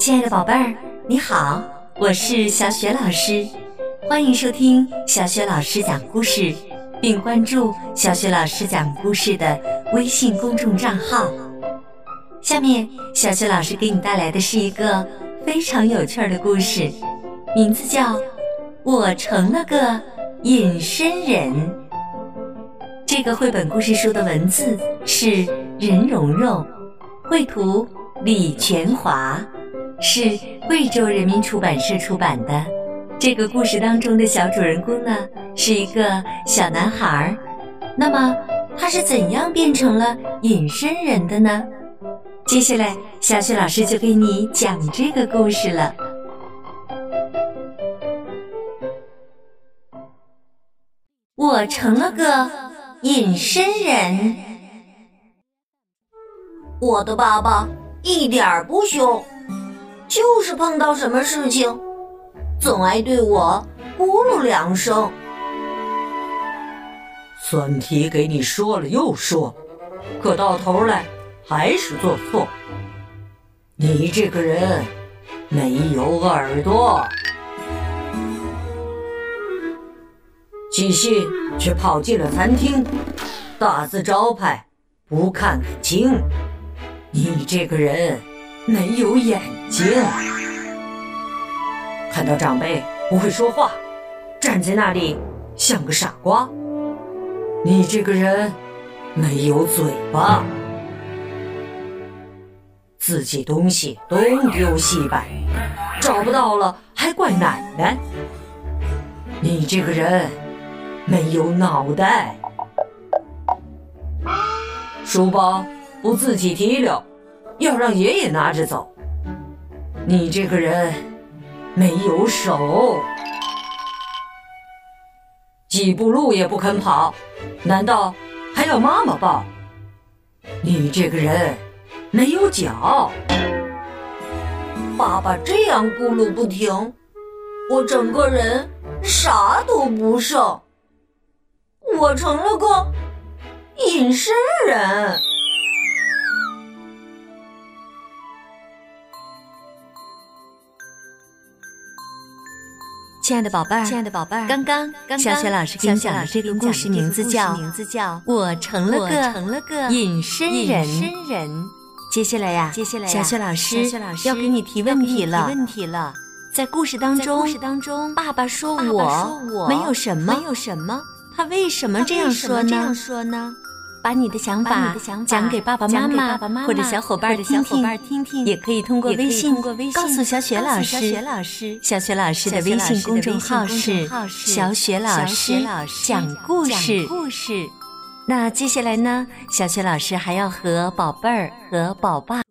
亲爱的宝贝儿，你好，我是小雪老师，欢迎收听小雪老师讲故事，并关注小雪老师讲故事的微信公众账号。下面，小雪老师给你带来的是一个非常有趣的故事，名字叫《我成了个隐身人》。这个绘本故事书的文字是任蓉蓉，绘图李全华。是贵州人民出版社出版的。这个故事当中的小主人公呢，是一个小男孩儿。那么他是怎样变成了隐身人的呢？接下来，小雪老师就给你讲这个故事了。我成了个隐身人。我的爸爸一点儿不凶。就是碰到什么事情，总爱对我咕噜两声。算题给你说了又说，可到头来还是做错。你这个人没有耳朵，继续却跑进了餐厅，大字招牌不看看清。你这个人。没有眼睛，看到长辈不会说话，站在那里像个傻瓜。你这个人没有嘴巴，自己东西东丢西摆，找不到了还怪奶奶。你这个人没有脑袋，书包不自己提溜。要让爷爷拿着走。你这个人没有手，几步路也不肯跑，难道还要妈妈抱？你这个人没有脚，爸爸这样咕噜不停，我整个人啥都不剩，我成了个隐身人。亲爱的宝贝儿，亲爱的宝贝儿，刚刚小雪老师给你讲的这个故事名字叫《我成了个隐身人》。接下来呀，小雪老师要给你提问题了。在故事当中，爸爸说我没有什么，他为什么这样说呢？把你的想法讲给爸爸妈妈或者小伙伴听听，也可以通过微信告诉小雪老师。小雪老师的微信公众号是“小雪老师讲故事”。那接下来呢，小雪老师还要和宝贝儿和宝爸。